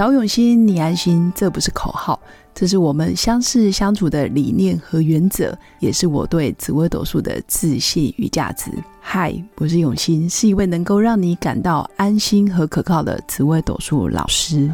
找永新，你安心，这不是口号，这是我们相识相处的理念和原则，也是我对紫微斗数的自信与价值。嗨，我是永新，是一位能够让你感到安心和可靠的紫微斗数老师。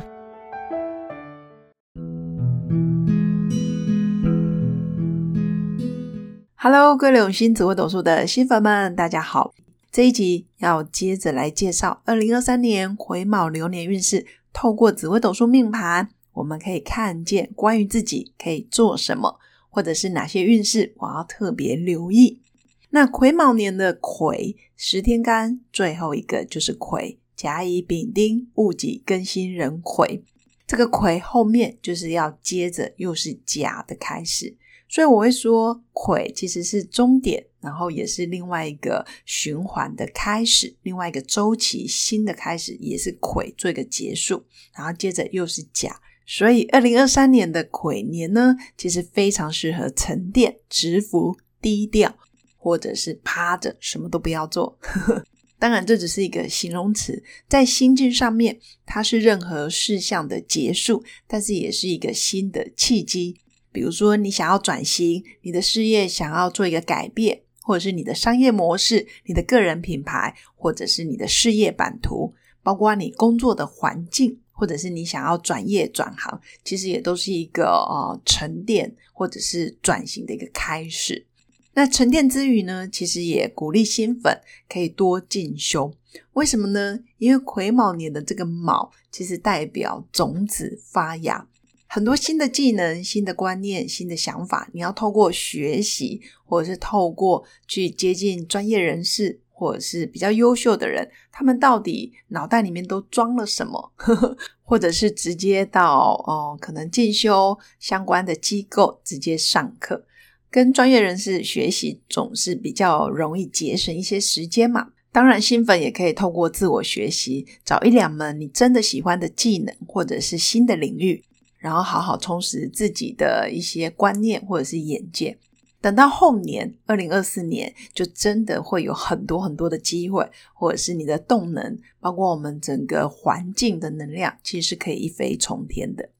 Hello，各位永新紫微斗数的新粉们，大家好。这一集要接着来介绍二零二三年癸卯流年运势。透过紫微斗数命盘，我们可以看见关于自己可以做什么，或者是哪些运势我要特别留意。那癸卯年的癸十天干，最后一个就是癸甲乙丙丁戊己庚辛壬癸，这个癸后面就是要接着又是甲的开始。所以我会说，癸其实是终点，然后也是另外一个循环的开始，另外一个周期新的开始，也是癸做一个结束，然后接着又是甲。所以二零二三年的癸年呢，其实非常适合沉淀、蛰伏、低调，或者是趴着什么都不要做。当然，这只是一个形容词，在心境上面，它是任何事项的结束，但是也是一个新的契机。比如说，你想要转型，你的事业想要做一个改变，或者是你的商业模式、你的个人品牌，或者是你的事业版图，包括你工作的环境，或者是你想要转业转行，其实也都是一个呃沉淀或者是转型的一个开始。那沉淀之余呢，其实也鼓励新粉可以多进修。为什么呢？因为癸卯年的这个卯，其实代表种子发芽。很多新的技能、新的观念、新的想法，你要透过学习，或者是透过去接近专业人士，或者是比较优秀的人，他们到底脑袋里面都装了什么？或者是直接到哦，可能进修相关的机构直接上课，跟专业人士学习，总是比较容易节省一些时间嘛。当然，新粉也可以透过自我学习，找一两门你真的喜欢的技能，或者是新的领域。然后好好充实自己的一些观念或者是眼界，等到后年二零二四年，就真的会有很多很多的机会，或者是你的动能，包括我们整个环境的能量，其实是可以一飞冲天的。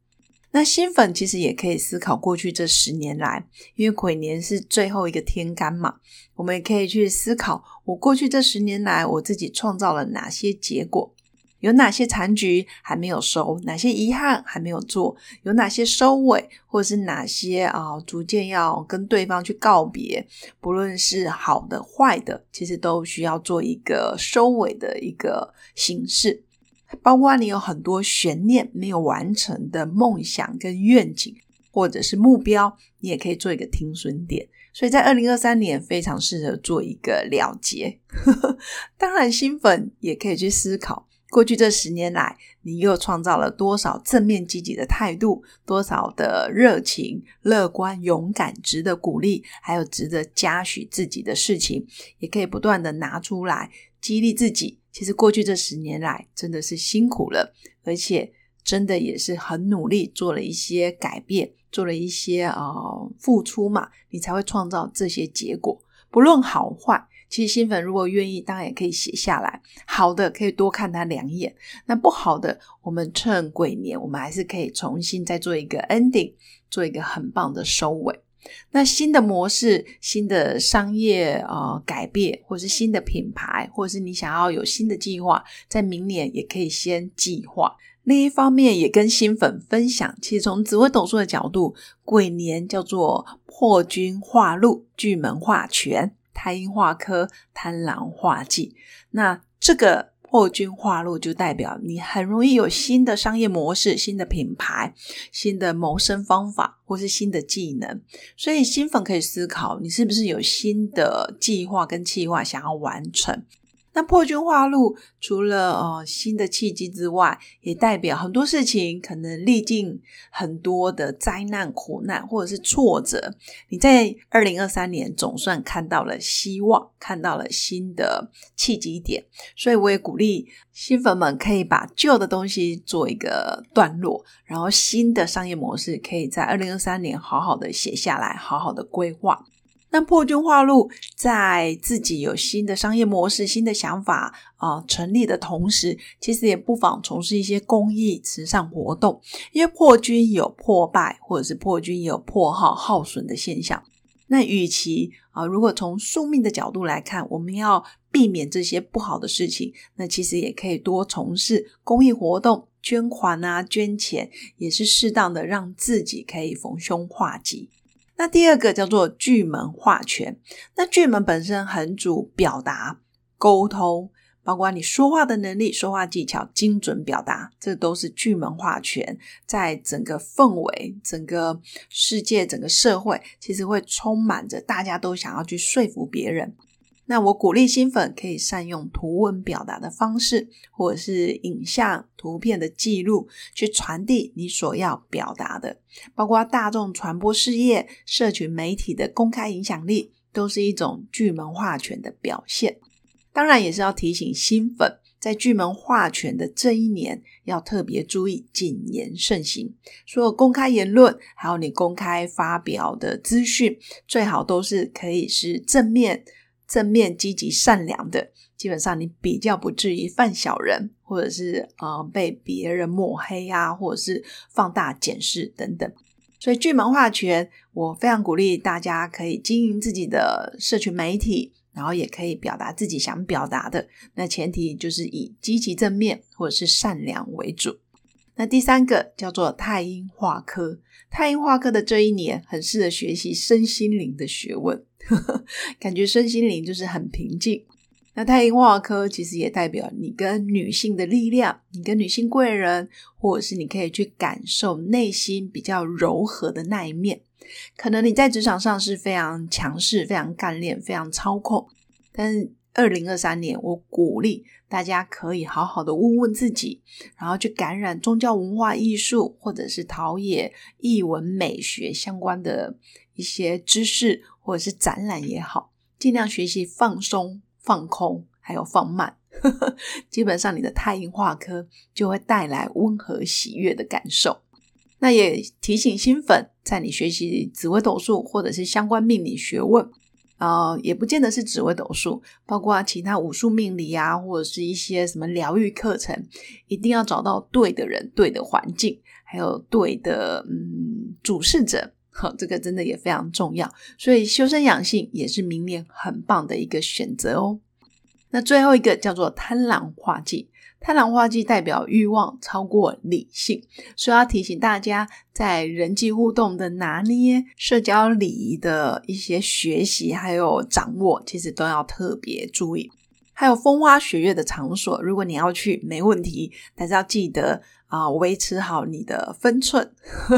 那新粉其实也可以思考过去这十年来，因为癸年是最后一个天干嘛，我们也可以去思考，我过去这十年来，我自己创造了哪些结果。有哪些残局还没有收？哪些遗憾还没有做？有哪些收尾，或者是哪些啊，逐渐要跟对方去告别？不论是好的坏的，其实都需要做一个收尾的一个形式。包括你有很多悬念没有完成的梦想跟愿景，或者是目标，你也可以做一个停损点。所以在二零二三年非常适合做一个了结。当然，新粉也可以去思考。过去这十年来，你又创造了多少正面积极的态度？多少的热情、乐观、勇敢、值得鼓励，还有值得嘉许自己的事情，也可以不断的拿出来激励自己。其实过去这十年来，真的是辛苦了，而且真的也是很努力，做了一些改变，做了一些呃付出嘛，你才会创造这些结果。不论好坏。其实新粉如果愿意，当然也可以写下来。好的，可以多看他两眼；那不好的，我们趁鬼年，我们还是可以重新再做一个 ending，做一个很棒的收尾。那新的模式、新的商业呃改变，或是新的品牌，或者是你想要有新的计划，在明年也可以先计划。另一方面，也跟新粉分享，其实从紫微斗数的角度，鬼年叫做破军化禄，巨门化权。太阴化科，贪狼化忌，那这个破军化禄就代表你很容易有新的商业模式、新的品牌、新的谋生方法，或是新的技能。所以新粉可以思考，你是不是有新的计划跟计划想要完成？那破军化禄，除了呃新的契机之外，也代表很多事情可能历尽很多的灾难、苦难或者是挫折。你在二零二三年总算看到了希望，看到了新的契机点。所以我也鼓励新粉们可以把旧的东西做一个段落，然后新的商业模式可以在二零二三年好好的写下来，好好的规划。那破军化禄在自己有新的商业模式、新的想法啊成立的同时，其实也不妨从事一些公益慈善活动，因为破军有破败或者是破军有破耗耗损的现象。那与其啊，如果从宿命的角度来看，我们要避免这些不好的事情，那其实也可以多从事公益活动，捐款啊，捐钱，也是适当的让自己可以逢凶化吉。那第二个叫做巨门化权，那巨门本身很主表达、沟通，包括你说话的能力、说话技巧、精准表达，这都是巨门化权。在整个氛围、整个世界、整个社会，其实会充满着大家都想要去说服别人。那我鼓励新粉可以善用图文表达的方式，或者是影像、图片的记录，去传递你所要表达的。包括大众传播事业、社群媒体的公开影响力，都是一种巨门化权的表现。当然，也是要提醒新粉，在巨门化权的这一年，要特别注意谨言慎行。所有公开言论，还有你公开发表的资讯，最好都是可以是正面。正面、积极、善良的，基本上你比较不至于犯小人，或者是呃被别人抹黑啊，或者是放大检视等等。所以巨门化权，我非常鼓励大家可以经营自己的社群媒体，然后也可以表达自己想表达的。那前提就是以积极正面或者是善良为主。那第三个叫做太阴化科，太阴化科的这一年很适合学习身心灵的学问。感觉身心灵就是很平静。那太阴化科其实也代表你跟女性的力量，你跟女性贵人，或者是你可以去感受内心比较柔和的那一面。可能你在职场上是非常强势、非常干练、非常操控，但二零二三年，我鼓励大家可以好好的问问自己，然后去感染宗教、文化、艺术，或者是陶冶艺文美学相关的一些知识。或者是展览也好，尽量学习放松、放空，还有放慢。基本上，你的太阴化科就会带来温和喜悦的感受。那也提醒新粉，在你学习紫微斗数或者是相关命理学问啊，也不见得是紫微斗数，包括其他武术命理啊，或者是一些什么疗愈课程，一定要找到对的人、对的环境，还有对的嗯主事者。好，这个真的也非常重要，所以修身养性也是明年很棒的一个选择哦。那最后一个叫做贪狼化忌，贪狼化忌代表欲望超过理性，所以要提醒大家，在人际互动的拿捏、社交礼仪的一些学习还有掌握，其实都要特别注意。还有风花雪月的场所，如果你要去，没问题，但是要记得。啊，维持好你的分寸，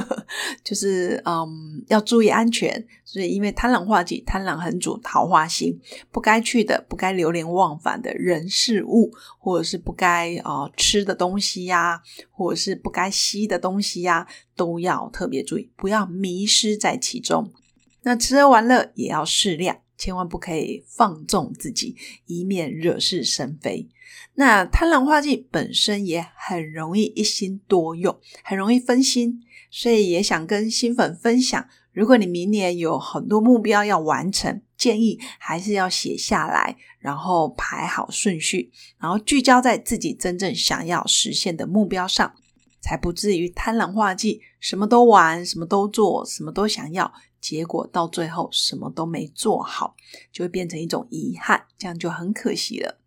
就是嗯，要注意安全。所以，因为贪婪化忌，贪婪很主桃花心，不该去的、不该流连忘返的人事物，或者是不该啊吃的东西呀，或者是不该吸的东西呀，都要特别注意，不要迷失在其中。那吃喝玩乐也要适量。千万不可以放纵自己，以免惹是生非。那贪婪化忌本身也很容易一心多用，很容易分心，所以也想跟新粉分享：如果你明年有很多目标要完成，建议还是要写下来，然后排好顺序，然后聚焦在自己真正想要实现的目标上，才不至于贪婪化忌，什么都玩，什么都做，什么都想要。结果到最后什么都没做好，就会变成一种遗憾，这样就很可惜了。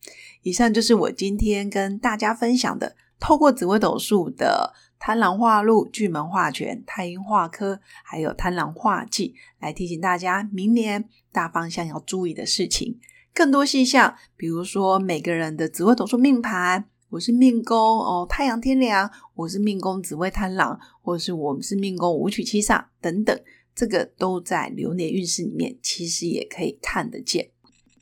以上就是我今天跟大家分享的，透过紫微斗数的贪婪化禄、巨门化权、太阴化科，还有贪婪化忌，来提醒大家明年大方向要注意的事情。更多细项，比如说每个人的紫微斗数命盘，我是命宫哦，太阳天梁，我是命宫紫微贪狼，或是我们是命宫五曲七煞等等。这个都在流年运势里面，其实也可以看得见。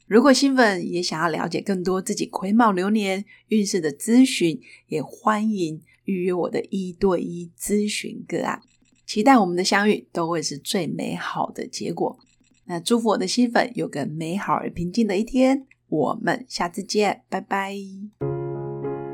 如果新粉也想要了解更多自己癸卯流年运势的咨询，也欢迎预约我的一对一咨询个案。期待我们的相遇都会是最美好的结果。那祝福我的新粉有个美好而平静的一天。我们下次见，拜拜。